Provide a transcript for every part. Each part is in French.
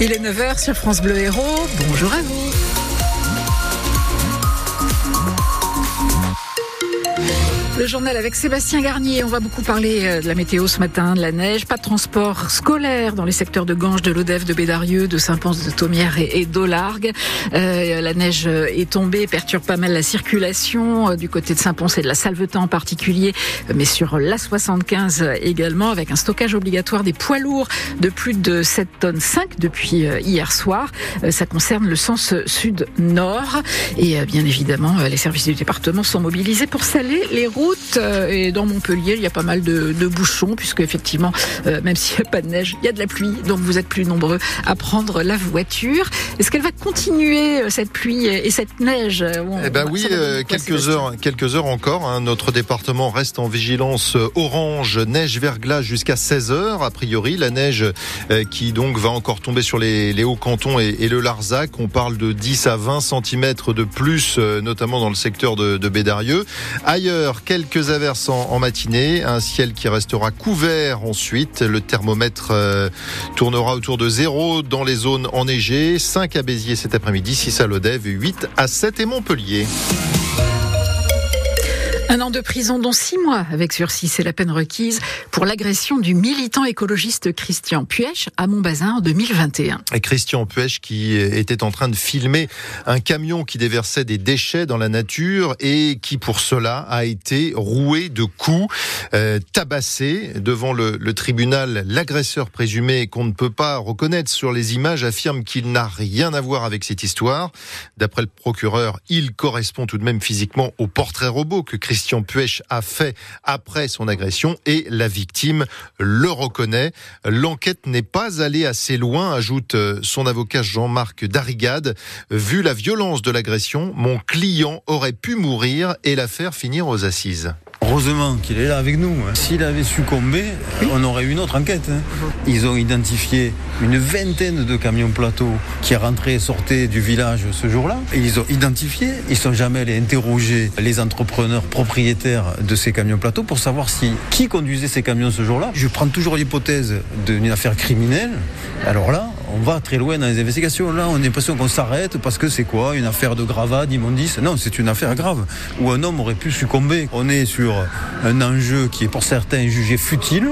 Il est 9h sur France Bleu Héros. Bonjour à vous. Le journal avec Sébastien Garnier. On va beaucoup parler euh, de la météo ce matin, de la neige. Pas de transport scolaire dans les secteurs de Ganges, de Lodève, de Bédarieux, de Saint-Pons, de Thomières et, d'Olargues. Euh, la neige est tombée, perturbe pas mal la circulation euh, du côté de Saint-Pons et de la Salvetan en particulier, mais sur la 75 également, avec un stockage obligatoire des poids lourds de plus de 7 tonnes 5 depuis hier soir. ça concerne le sens sud-nord. Et bien évidemment, les services du département sont mobilisés pour saler les routes euh, et dans Montpellier, il y a pas mal de, bouchons puisque effectivement, euh, même s'il n'y a pas de neige, il y a de la pluie. Donc vous êtes plus nombreux à prendre la voiture. Est-ce qu'elle va continuer euh, cette pluie et cette neige Eh ben oui, quelques heures, quelques heures encore. Hein. Notre département reste en vigilance orange, neige verglas jusqu'à 16 heures. A priori, la neige qui donc va encore tomber sur les, hauts cantons et, le Larzac. On parle de 10 à 20 cm de plus, notamment dans le secteur de, de Bédarieux. Ailleurs, quelques averses en, matinée, un ciel qui restera couvert ensuite. Le thermomètre euh, tournera autour de 0 dans les zones enneigées, 5 à Béziers cet après-midi, 6 à Lodève, 8 à 7 et Montpellier. Un an de prison, dont six mois avec sursis, c'est la peine requise pour l'agression du militant écologiste Christian Puech à Montbazin en 2021. Et Christian Puech qui était en train de filmer un camion qui déversait des déchets dans la nature et qui pour cela a été roué de coups, euh, tabassé devant le, le tribunal. L'agresseur présumé qu'on ne peut pas reconnaître sur les images affirme qu'il n'a rien à voir avec cette histoire. D'après le procureur, il correspond tout de même physiquement au portrait robot que Christian Christian Puech a fait après son agression et la victime le reconnaît. L'enquête n'est pas allée assez loin, ajoute euh, son avocat Jean-Marc Darigade. Vu la violence de l'agression, mon client aurait pu mourir et l'affaire finir aux assises. Heureusement qu'il est là avec nous. Hein. S'il avait succombé, on aurait eu une autre enquête. Hein. Ils ont identifié une vingtaine de camions plateaux qui rentraient et sortaient du village ce jour-là. Ils ont identifié, ils sont jamais allés interroger les entrepreneurs propriétaires de ces camions plateaux pour savoir si qui conduisait ces camions ce jour-là. Je prends toujours l'hypothèse d'une affaire criminelle. Alors là, on va très loin dans les investigations. Là, on a l'impression qu'on s'arrête parce que c'est quoi Une affaire de gravats, d'immondices? Non, c'est une affaire grave où un homme aurait pu succomber. On est sur un enjeu qui est pour certains jugé futile,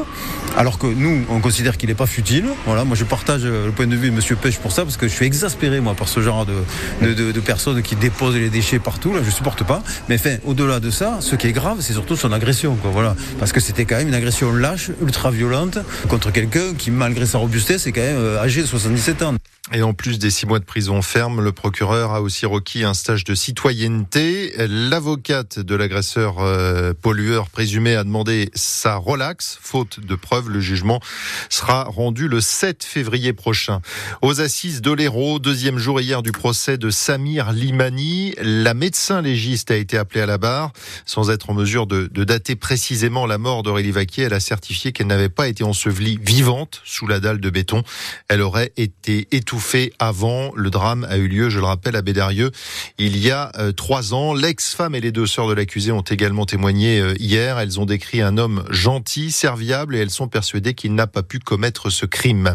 alors que nous, on considère qu'il n'est pas futile. Voilà, moi je partage le point de vue de M. Pêche pour ça, parce que je suis exaspéré, moi, par ce genre de, personnes qui déposent les déchets partout. Là, je ne supporte pas. Mais au-delà de ça, ce qui est grave, c'est surtout son agression. Voilà. Parce que c'était quand même une agression lâche, ultra violente, contre quelqu'un qui, malgré sa robustesse, est quand même euh, âgé de 77 ans. Et en plus des six mois de prison ferme, le procureur a aussi requis un stage de citoyenneté. L'avocate de l'agresseur euh, pollueur présumé a demandé sa relaxe, faute de preuves. Le jugement sera rendu le 7 février prochain. Aux assises de l'Hérault, deuxième jour hier du procès de Samir Limani, la médecin légiste a été appelée à la barre. Sans être en mesure de, de dater précisément la mort d'Aurélie Vaquier, elle a certifié qu'elle n'avait pas été ensevelie vivante sous la dalle de béton. Elle aurait été étouffée avant. Le drame a eu lieu, je le rappelle, à Bédarieux il y a euh, trois ans. L'ex-femme et les deux sœurs de l'accusé ont également témoigné euh, hier. Elles ont décrit un homme gentil, serviable et elles sont persuadées qu'il n'a pas pu commettre ce crime.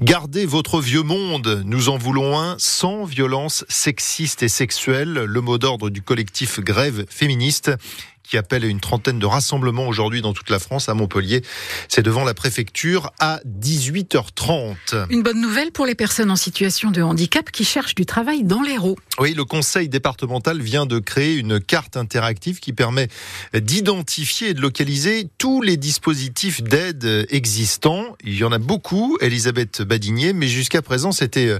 Gardez votre vieux monde. Nous en voulons un sans violence sexiste et sexuelle. Le mot d'ordre du collectif Grève féministe qui appelle une trentaine de rassemblements aujourd'hui dans toute la France, à Montpellier. C'est devant la préfecture à 18h30. Une bonne nouvelle pour les personnes en situation de handicap qui cherchent du travail dans l'Hérault. Oui, le conseil départemental vient de créer une carte interactive qui permet d'identifier et de localiser tous les dispositifs d'aide existants. Il y en a beaucoup, Elisabeth Badinier, mais jusqu'à présent, c'était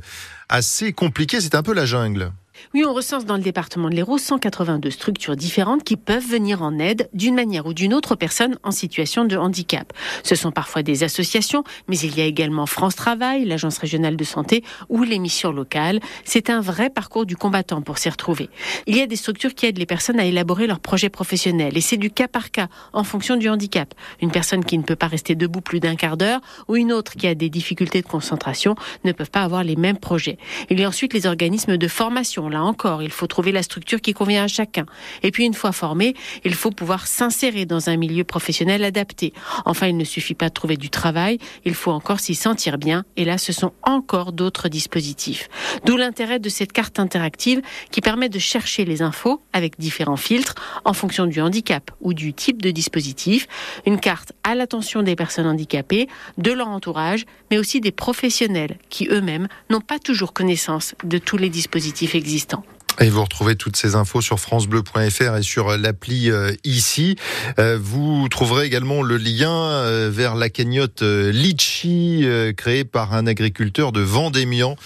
assez compliqué, c'est un peu la jungle. Oui, on recense dans le département de l'Hérault 182 structures différentes qui peuvent venir en aide d'une manière ou d'une autre aux personnes en situation de handicap. Ce sont parfois des associations, mais il y a également France Travail, l'Agence régionale de santé ou les missions locales. C'est un vrai parcours du combattant pour s'y retrouver. Il y a des structures qui aident les personnes à élaborer leur projet professionnel et c'est du cas par cas en fonction du handicap. Une personne qui ne peut pas rester debout plus d'un quart d'heure ou une autre qui a des difficultés de concentration ne peuvent pas avoir les mêmes projets. Il y a ensuite les organismes de formation, là encore, il faut trouver la structure qui convient à chacun. Et puis une fois formé, il faut pouvoir s'insérer dans un milieu professionnel adapté. Enfin, il ne suffit pas de trouver du travail, il faut encore s'y sentir bien. Et là, ce sont encore d'autres dispositifs. D'où l'intérêt de cette carte interactive qui permet de chercher les infos avec différents filtres en fonction du handicap ou du type de dispositif. Une carte à l'attention des personnes handicapées, de leur entourage, mais aussi des professionnels qui eux-mêmes n'ont pas toujours connaissance de tous les dispositifs existants existants. Et vous retrouvez toutes ces infos sur francebleu.fr et sur l'appli euh, ici. Euh, vous trouverez également le lien euh, vers la cagnotte Litchi créée par un agriculteur de Vendémian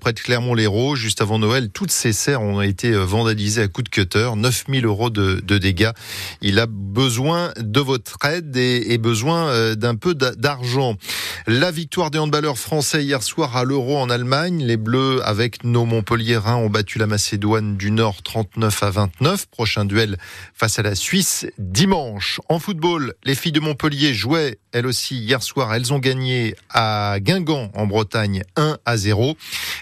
près de Clermont-Lérault juste avant Noël. Toutes ces serres ont été vandalisées à coups de cutter, 9000 euros de, dégâts. Il a besoin de votre aide et, et besoin d'un peu d'argent. La victoire des handballeurs français hier soir à l'Euro en Allemagne. Les Bleus avec nos Montpelliérains ont battu la Macédoine du Nord 39 à 29. Prochain duel face à la Suisse dimanche. En football, les filles de Montpellier jouaient elles aussi hier soir. Elles ont gagné à Guingamp en Bretagne 1 à 0.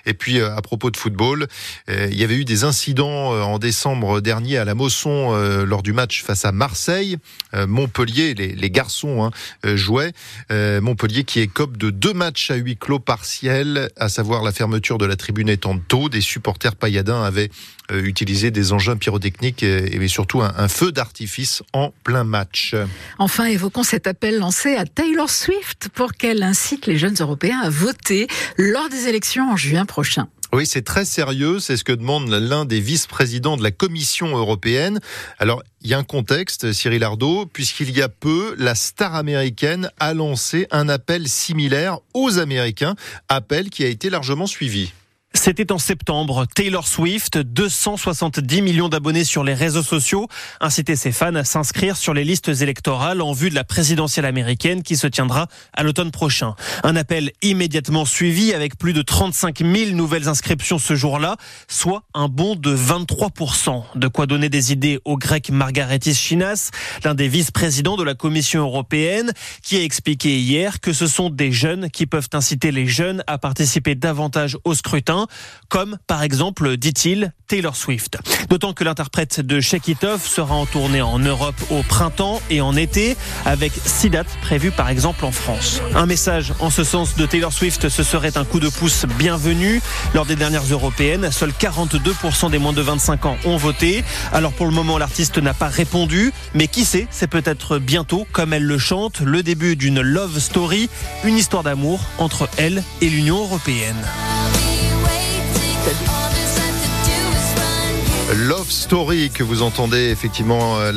Et puis euh, à propos de football, euh, il y avait eu des incidents euh, en décembre dernier à la Mosson lors du match face à Marseille. Montpellier, les, garçons hein, jouaient. Montpellier qui écope de deux matchs à huis clos partiels, à savoir la fermeture de la tribune étant tôt. Des supporters pailladins avaient utilisé des engins pyrotechniques et, surtout un, un feu d'artifice en plein match. Enfin, évoquons cet appel lancé à Taylor Swift pour qu'elle incite les jeunes Européens à voter lors des élections en juin prochain. Oui, c'est très sérieux. C'est ce que demande l'un des vice-présidents de la Commission européenne. Alors, il y a un contexte, Cyril Ardo, puisqu'il y a peu, la star américaine a lancé un appel similaire aux Américains, appel qui a été largement suivi. C'était en septembre. Taylor Swift, 270 millions d'abonnés sur les réseaux sociaux, incitait ses fans à s'inscrire sur les listes électorales en vue de la présidentielle américaine qui se tiendra à l'automne prochain. Un appel immédiatement suivi avec plus de 35 000 nouvelles inscriptions ce jour-là, soit un bond de 23%. De quoi donner des idées au grec Margaritis Chinas, l'un des vice-présidents de la Commission européenne, qui a expliqué hier que ce sont des jeunes qui peuvent inciter les jeunes à participer davantage au scrutin comme par exemple, dit-il, Taylor Swift. D'autant que l'interprète de Shake sera en tournée en Europe au printemps et en été, avec six dates prévues par exemple en France. Un message en ce sens de Taylor Swift, ce serait un coup de pouce bienvenu. Lors des dernières européennes, seuls 42% des moins de 25 ans ont voté. Alors pour le moment, l'artiste n'a pas répondu, mais qui sait, c'est peut-être bientôt, comme elle le chante, le début d'une love story, une histoire d'amour entre elle et l'Union européenne. Love Story que vous entendez effectivement. Euh,